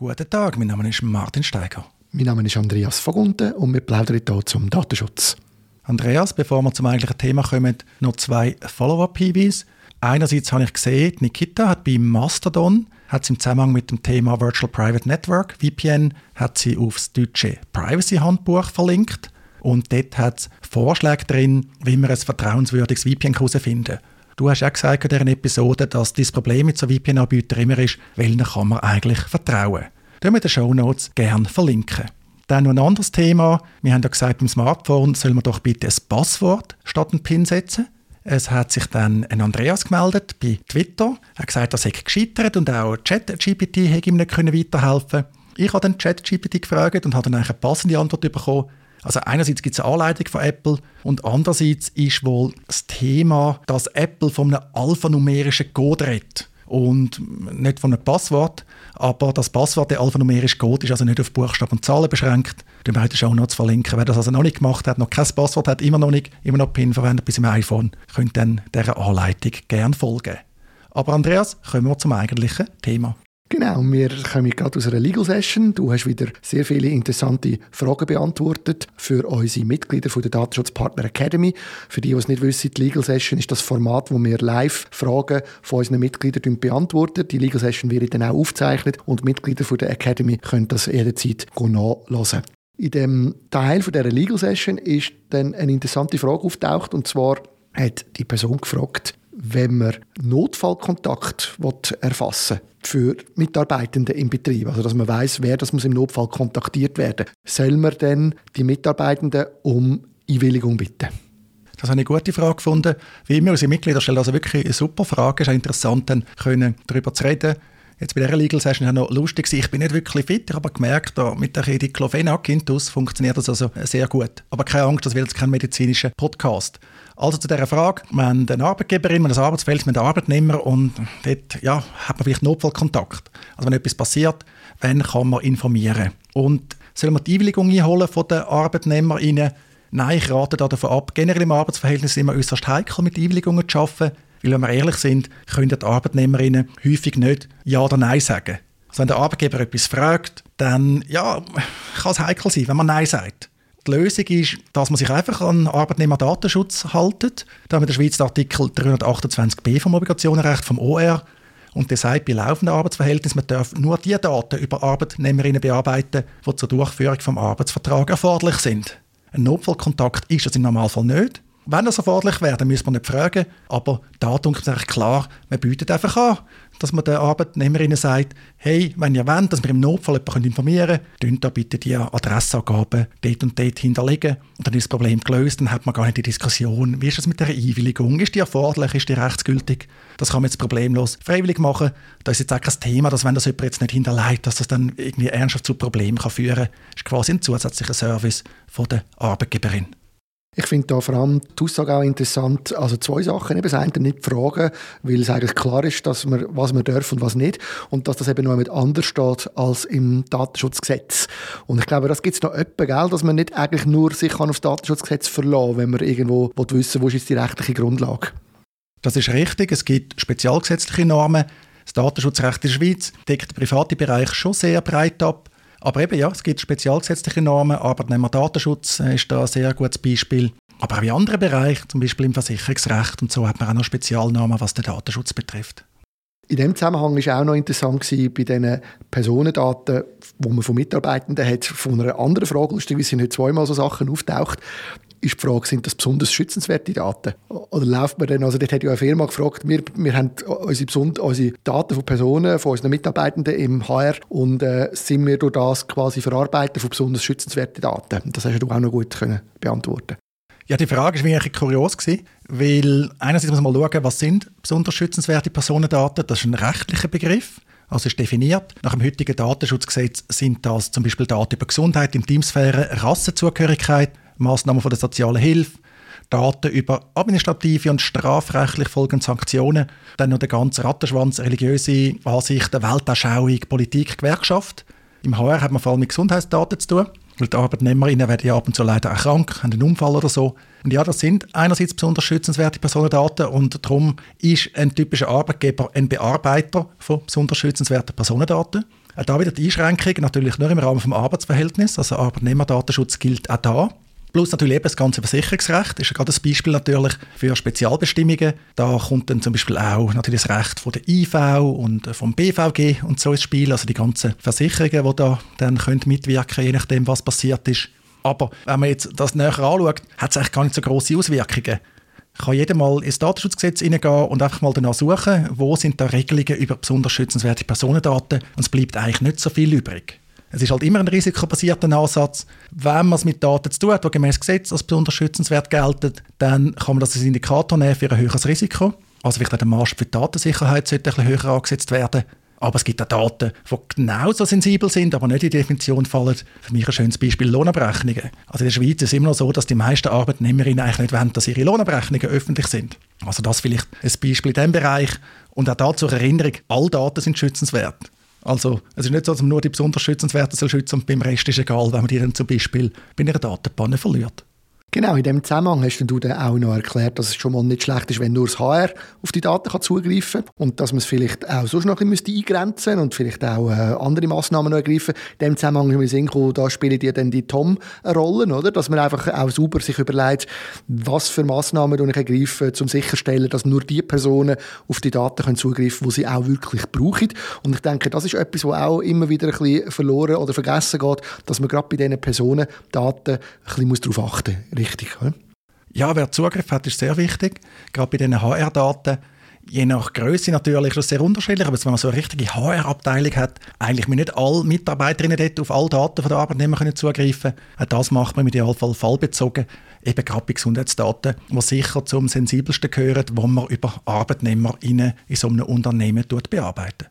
Guten Tag, mein Name ist Martin Steiger. Mein Name ist Andreas Vogunten und wir plaudern hier zum Datenschutz. Andreas, bevor wir zum eigentlichen Thema kommen, noch zwei Follow-up-Hinweise. Einerseits habe ich gesehen, Nikita hat bei Mastodon hat sie im Zusammenhang mit dem Thema Virtual Private Network, VPN, hat sie aufs deutsche Privacy-Handbuch verlinkt. Und dort hat es Vorschläge drin, wie man ein vertrauenswürdiges VPN herausfinden kann. Du hast ja gesagt in dieser Episode, dass das Problem mit so VPN-Anbietern immer ist, welchen kann man eigentlich vertrauen. Das wir den Show Notes gerne verlinken. Dann noch ein anderes Thema. Wir haben ja gesagt, beim Smartphone soll man doch bitte ein Passwort statt ein PIN setzen. Es hat sich dann ein Andreas gemeldet bei Twitter. Er hat gesagt, er sei gescheitert und auch ChatGPT hätte ihm nicht weiterhelfen können. Ich habe dann ChatGPT gefragt und habe dann eine passende Antwort bekommen. Also einerseits gibt es eine Anleitung von Apple und andererseits ist wohl das Thema, dass Apple von einem alphanumerischen Code redet und nicht von einem Passwort, aber das Passwort, der alphanumerisch Code, ist also nicht auf Buchstaben und Zahlen beschränkt. Den beide Show Notes verlinken. Wer das also noch nicht gemacht hat, noch kein Passwort hat, immer noch nicht, immer noch PIN verwendet bis im iPhone, könnt dann dieser Anleitung gerne folgen. Aber Andreas, kommen wir zum eigentlichen Thema. Genau, wir kommen gerade aus einer Legal Session. Du hast wieder sehr viele interessante Fragen beantwortet für unsere Mitglieder von der Datenschutzpartner Academy. Für die, die es nicht wissen, die Legal Session ist das Format, wo wir live Fragen von unseren Mitgliedern beantworten. Die Legal Session wird dann auch aufgezeichnet und Mitglieder von der Academy können das jederzeit nachlesen. In dem Teil von dieser Legal Session ist dann eine interessante Frage auftaucht und zwar hat die Person gefragt, wenn man Notfallkontakt erfassen für Mitarbeitende im Betrieb, also dass man weiß, wer das muss im Notfall kontaktiert werden, soll man dann die Mitarbeitenden um Einwilligung bitten? Das habe ich eine gute Frage gefunden. Wie immer, unsere Mitglieder stellen also wirklich eine super Frage. Es ist auch interessant, dann darüber zu reden. Jetzt bei dieser Legal Session war noch lustig. Ich bin nicht wirklich fit, ich habe gemerkt, mit der Diclofenac Intus funktioniert das also sehr gut. Aber keine Angst, das wird jetzt kein medizinischer Podcast. Also zu dieser Frage, haben eine Arbeitgeberin, haben ein Arbeitsfeld, haben einen Arbeitnehmer und dort ja, hat man vielleicht Notfallkontakt. Also wenn etwas passiert, dann kann man informieren. Und soll man die Einwilligung einholen von den ArbeitnehmerInnen? Nein, ich rate davon ab. Generell im Arbeitsverhältnis ist immer äußerst heikel, mit Einwilligungen zu arbeiten. Weil, wenn wir ehrlich sind, können die ArbeitnehmerInnen häufig nicht Ja oder Nein sagen. Also wenn der Arbeitgeber etwas fragt, dann ja, kann es heikel sein, wenn man Nein sagt. Die Lösung ist, dass man sich einfach an Arbeitnehmerdatenschutz haltet. Da haben wir in der Schweiz Artikel 328b vom Obligationenrecht vom OR. Und der sagt, bei laufenden Arbeitsverhältnissen, man darf nur die Daten über Arbeitnehmerinnen bearbeiten, die zur Durchführung des Arbeitsvertrags erforderlich sind. Ein Notfallkontakt ist das im Normalfall nicht. Wenn das erforderlich wäre, dann müsste man nicht fragen. Aber da denkt man klar, man bietet einfach an, dass man den Arbeitnehmerinnen sagt, hey, wenn ihr wollt, dass wir im Notfall jemanden informieren können, da bitte die Adressangaben dort und dort hinterlegen. Und dann ist das Problem gelöst, dann hat man gar nicht die Diskussion, wie ist das mit der Einwilligung, ist die erforderlich, ist die rechtsgültig? Das kann man jetzt problemlos freiwillig machen. Da ist jetzt auch kein Thema, dass wenn das jemand jetzt nicht hinterlegt, dass das dann irgendwie ernsthaft zu Problemen kann führen kann. Das ist quasi ein zusätzlicher Service von der Arbeitgeberin. Ich finde da vor allem die Aussage auch interessant. Also zwei Sachen. Eben das eine nicht fragen, weil es eigentlich klar ist, dass man, was man darf und was nicht. Und dass das eben noch mit anders steht als im Datenschutzgesetz. Und ich glaube, das gibt es noch öppe, gell, dass man nicht eigentlich nur sich auf das Datenschutzgesetz verlassen wenn man irgendwo wissen wo ist jetzt die rechtliche Grundlage. Das ist richtig. Es gibt spezialgesetzliche Normen. Das Datenschutzrecht in der Schweiz deckt den privaten Bereich schon sehr breit ab. Aber eben, ja, es gibt spezialgesetzliche Normen, Arbeitnehmerdatenschutz äh, ist da ein sehr gutes Beispiel. Aber auch in anderen Bereichen, zum Beispiel im Versicherungsrecht und so, hat man auch noch Spezialnormen, was den Datenschutz betrifft. In dem Zusammenhang war auch noch interessant bei diesen Personendaten, die man von Mitarbeitenden hat, von einer anderen Frage, lustigerweise sind heute zweimal so Sachen auftaucht, ist die Frage, sind das besonders schützenswerte Daten? Oder läuft man dann, also dort hat ja eine Firma gefragt, wir, wir haben unsere, unsere Daten von Personen, von unseren Mitarbeitenden im HR und äh, sind wir durch das quasi verarbeiten von besonders schützenswerten Daten? Das hast du auch noch gut können beantworten ja, die Frage war wirklich kurios, gewesen, weil einerseits muss man mal schauen, was sind besonders schützenswerte Personendaten. Das ist ein rechtlicher Begriff, also ist definiert. Nach dem heutigen Datenschutzgesetz sind das zum Beispiel Daten über Gesundheit, Intimsphäre, Rassenzugehörigkeit, Maßnahmen von der sozialen Hilfe, Daten über administrative und strafrechtlich folgende Sanktionen, dann noch der ganze Rattenschwanz, religiöse Ansichten, Weltanschauung, Politik, Gewerkschaft. Im HR hat man vor allem mit Gesundheitsdaten zu tun, weil die Arbeitnehmerinnen werden ja ab und zu leider auch krank, haben einen Unfall oder so. Und ja, das sind einerseits besonders schützenswerte Personendaten und darum ist ein typischer Arbeitgeber ein Bearbeiter von besonders schützenswerten Personendaten. Auch da wieder die Einschränkung, natürlich nur im Rahmen des Arbeitsverhältnisses, also Arbeitnehmerdatenschutz gilt auch da. Plus natürlich eben das ganze Versicherungsrecht ist ja gerade ein Beispiel natürlich für Spezialbestimmungen. Da kommt dann zum Beispiel auch natürlich das Recht von der IV und vom BVG und so ins Spiel, also die ganzen Versicherungen, die da dann können mitwirken je nachdem, was passiert ist. Aber wenn man jetzt das näher anschaut, hat es eigentlich gar nicht so große Auswirkungen. Kann jeder mal ins Datenschutzgesetz hineingehen und einfach mal danach suchen, wo sind da Regelungen über besonders schützenswerte Personendaten und es bleibt eigentlich nicht so viel übrig. Es ist halt immer ein risikobasierter Ansatz. Wenn man es mit Daten zu tun hat, die gemäß Gesetz als besonders schützenswert gelten, dann kann man das als Indikator nehmen für ein höheres Risiko. Also vielleicht auch der Maßstab für die Datensicherheit sollte ein bisschen höher angesetzt werden. Aber es gibt auch Daten, die genauso sensibel sind, aber nicht in die Definition fallen. Für mich ein schönes Beispiel Lohnabrechnungen. Also in der Schweiz ist es immer noch so, dass die meisten Arbeitnehmerinnen eigentlich nicht wollen, dass ihre Lohnabrechnungen öffentlich sind. Also das vielleicht ein Beispiel in diesem Bereich. Und auch da zur Erinnerung, alle Daten sind schützenswert. Also es ist nicht so, dass man nur die besonders schützenswerten soll schützen und beim Rest ist egal, wenn man die dann zum Beispiel bei einer Datenpanne verliert. Genau, in dem Zusammenhang hast du dann auch noch erklärt, dass es schon mal nicht schlecht ist, wenn nur das HR auf die Daten kann zugreifen kann und dass man es vielleicht auch sonst noch ein bisschen eingrenzen und vielleicht auch äh, andere Massnahmen noch ergreifen. In dem Zusammenhang haben wir Sinn da spielen die dann die Tom eine Rolle, oder? Dass man einfach auch sauber sich überlegt, was für Massnahmen ich ergreifen, um sicherzustellen, dass nur die Personen auf die Daten können zugreifen können, die sie auch wirklich brauchen. Und ich denke, das ist etwas, was auch immer wieder ein bisschen verloren oder vergessen geht, dass man gerade bei diesen Personen Daten ein bisschen darauf achten muss richtig. Oder? Ja, wer Zugriff hat, ist sehr wichtig. Gerade bei diesen HR-Daten. Je nach Größe natürlich ist das sehr unterschiedlich, aber wenn man so eine richtige HR-Abteilung hat, eigentlich müssen nicht alle Mitarbeiterinnen dort auf alle Daten von der Arbeitnehmer können zugreifen Auch das macht man im Idealfall fallbezogen, eben gerade bei Gesundheitsdaten, die sicher zum sensibelsten gehören, wo man über ArbeitnehmerInnen in so einem Unternehmen bearbeitet.